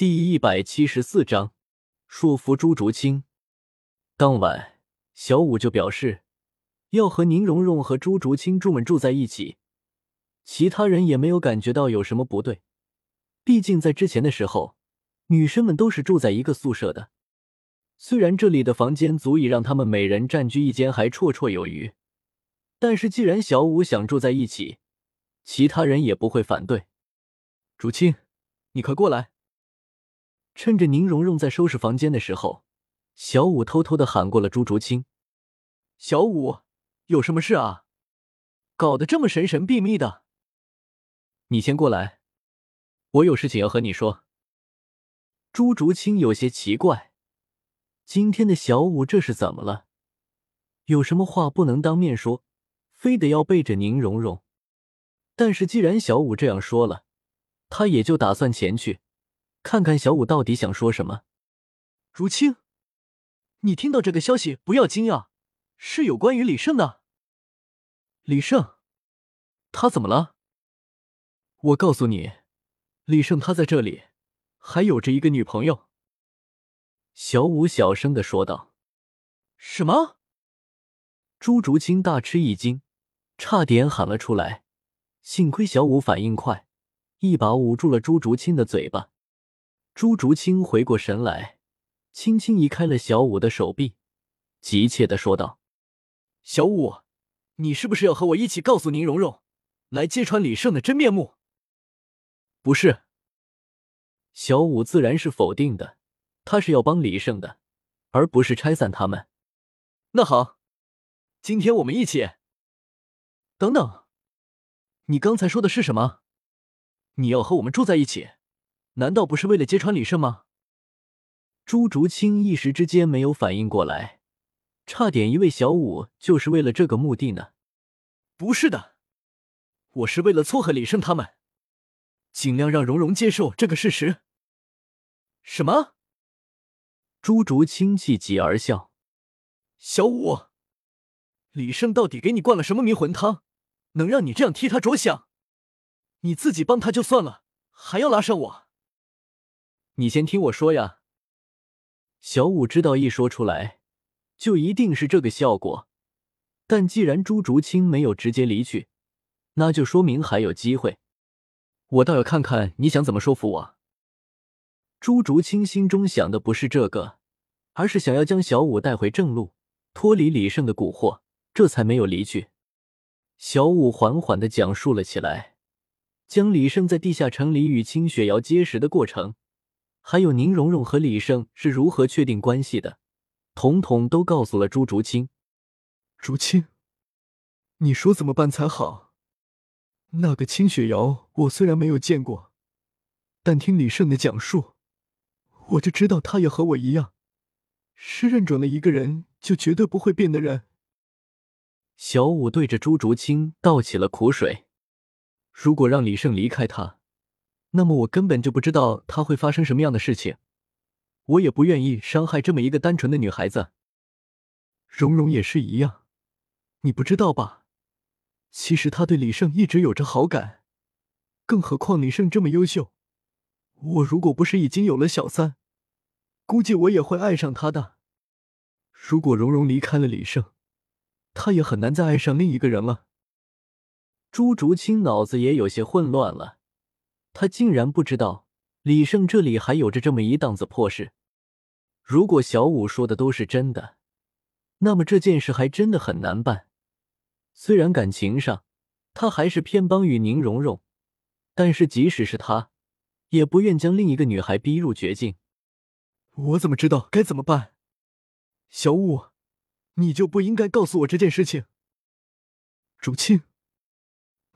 第一百七十四章说服朱竹清。当晚，小五就表示要和宁荣荣和朱竹清住们住在一起，其他人也没有感觉到有什么不对。毕竟在之前的时候，女生们都是住在一个宿舍的。虽然这里的房间足以让他们每人占据一间，还绰绰有余，但是既然小五想住在一起，其他人也不会反对。竹清，你快过来。趁着宁荣荣在收拾房间的时候，小五偷偷的喊过了朱竹清。小五，有什么事啊？搞得这么神神秘秘的。你先过来，我有事情要和你说。朱竹清有些奇怪，今天的小五这是怎么了？有什么话不能当面说，非得要背着宁荣荣？但是既然小五这样说了，他也就打算前去。看看小五到底想说什么。如清，你听到这个消息不要惊讶，是有关于李胜的。李胜，他怎么了？我告诉你，李胜他在这里还有着一个女朋友。小五小声的说道。什么？朱竹清大吃一惊，差点喊了出来。幸亏小五反应快，一把捂住了朱竹清的嘴巴。朱竹清回过神来，轻轻移开了小五的手臂，急切的说道：“小五，你是不是要和我一起告诉宁荣荣，来揭穿李胜的真面目？”“不是。”小五自然是否定的，他是要帮李胜的，而不是拆散他们。那好，今天我们一起。等等，你刚才说的是什么？你要和我们住在一起？难道不是为了揭穿李胜吗？朱竹清一时之间没有反应过来，差点以为小五就是为了这个目的呢。不是的，我是为了撮合李胜他们，尽量让蓉蓉接受这个事实。什么？朱竹清气急而笑。小五，李胜到底给你灌了什么迷魂汤，能让你这样替他着想？你自己帮他就算了，还要拉上我？你先听我说呀。小五知道一说出来，就一定是这个效果。但既然朱竹清没有直接离去，那就说明还有机会。我倒要看看你想怎么说服我。朱竹清心中想的不是这个，而是想要将小五带回正路，脱离李胜的蛊惑，这才没有离去。小五缓缓的讲述了起来，将李胜在地下城里与清雪瑶结识的过程。还有宁荣荣和李胜是如何确定关系的，统统都告诉了朱竹清。竹清，你说怎么办才好？那个清雪瑶，我虽然没有见过，但听李胜的讲述，我就知道他也和我一样，是认准了一个人就绝对不会变的人。小五对着朱竹清倒起了苦水。如果让李胜离开他。那么我根本就不知道他会发生什么样的事情，我也不愿意伤害这么一个单纯的女孩子。蓉蓉也是一样，你不知道吧？其实他对李胜一直有着好感，更何况李胜这么优秀，我如果不是已经有了小三，估计我也会爱上他的。如果蓉蓉离开了李胜，他也很难再爱上另一个人了。朱竹清脑子也有些混乱了。他竟然不知道李胜这里还有着这么一档子破事。如果小五说的都是真的，那么这件事还真的很难办。虽然感情上他还是偏帮于宁荣荣，但是即使是他，也不愿将另一个女孩逼入绝境。我怎么知道该怎么办？小五，你就不应该告诉我这件事情。竹青，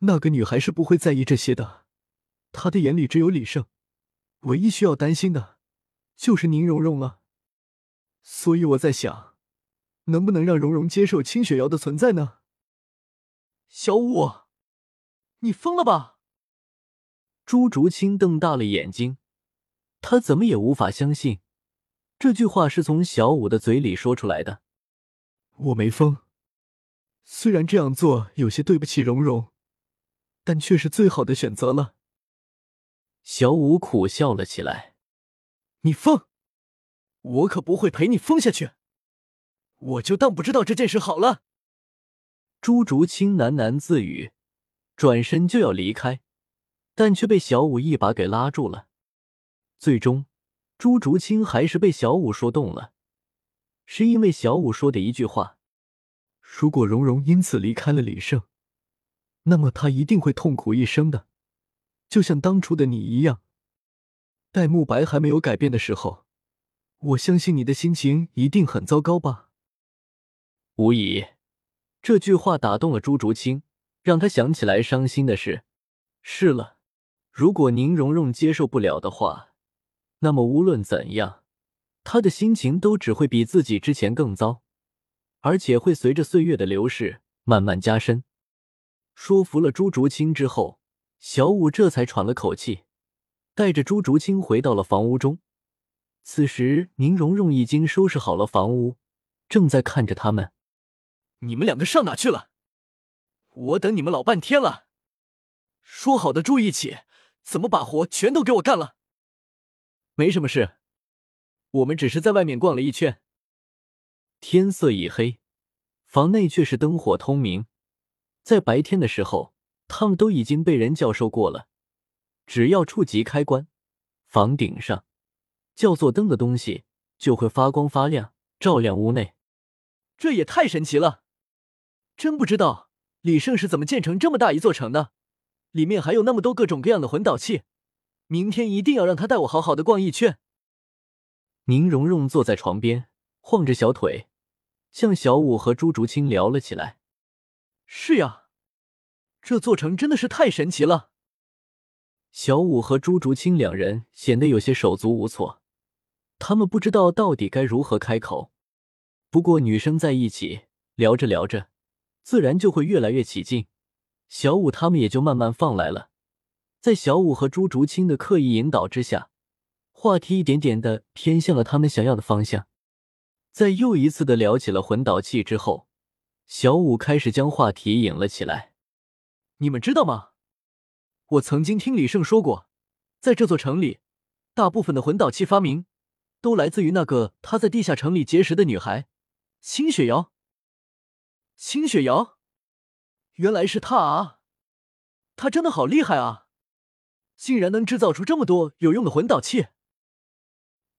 那个女孩是不会在意这些的。他的眼里只有李胜，唯一需要担心的，就是宁荣荣了。所以我在想，能不能让荣荣接受清雪瑶的存在呢？小五，你疯了吧？朱竹清瞪大了眼睛，他怎么也无法相信，这句话是从小五的嘴里说出来的。我没疯，虽然这样做有些对不起荣荣，但却是最好的选择了。小五苦笑了起来。你疯！我可不会陪你疯下去！我就当不知道这件事好了。朱竹清喃喃自语，转身就要离开，但却被小五一把给拉住了。最终，朱竹清还是被小五说动了，是因为小五说的一句话：“如果蓉蓉因此离开了李胜，那么她一定会痛苦一生的，就像当初的你一样。戴沐白还没有改变的时候，我相信你的心情一定很糟糕吧。”无疑，这句话打动了朱竹清，让他想起来伤心的事。是了，如果宁荣荣接受不了的话，那么无论怎样，他的心情都只会比自己之前更糟，而且会随着岁月的流逝慢慢加深。说服了朱竹清之后，小五这才喘了口气，带着朱竹清回到了房屋中。此时，宁荣荣已经收拾好了房屋，正在看着他们。你们两个上哪去了？我等你们老半天了。说好的住一起，怎么把活全都给我干了？没什么事，我们只是在外面逛了一圈。天色已黑，房内却是灯火通明。在白天的时候，他们都已经被人教授过了，只要触及开关，房顶上叫做灯的东西就会发光发亮，照亮屋内。这也太神奇了！真不知道李胜是怎么建成这么大一座城的，里面还有那么多各种各样的魂导器。明天一定要让他带我好好的逛一圈。宁荣荣坐在床边，晃着小腿，向小五和朱竹清聊了起来。是呀，这座城真的是太神奇了。小五和朱竹清两人显得有些手足无措，他们不知道到底该如何开口。不过女生在一起聊着聊着。自然就会越来越起劲，小五他们也就慢慢放来了。在小五和朱竹清的刻意引导之下，话题一点点的偏向了他们想要的方向。在又一次的聊起了魂导器之后，小五开始将话题引了起来。你们知道吗？我曾经听李胜说过，在这座城里，大部分的魂导器发明都来自于那个他在地下城里结识的女孩清雪瑶。清雪瑶，原来是他啊！他真的好厉害啊，竟然能制造出这么多有用的魂导器。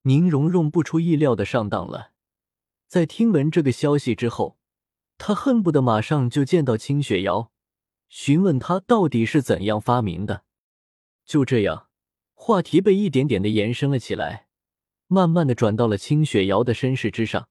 宁荣荣不出意料的上当了，在听闻这个消息之后，他恨不得马上就见到清雪瑶，询问他到底是怎样发明的。就这样，话题被一点点的延伸了起来，慢慢的转到了清雪瑶的身世之上。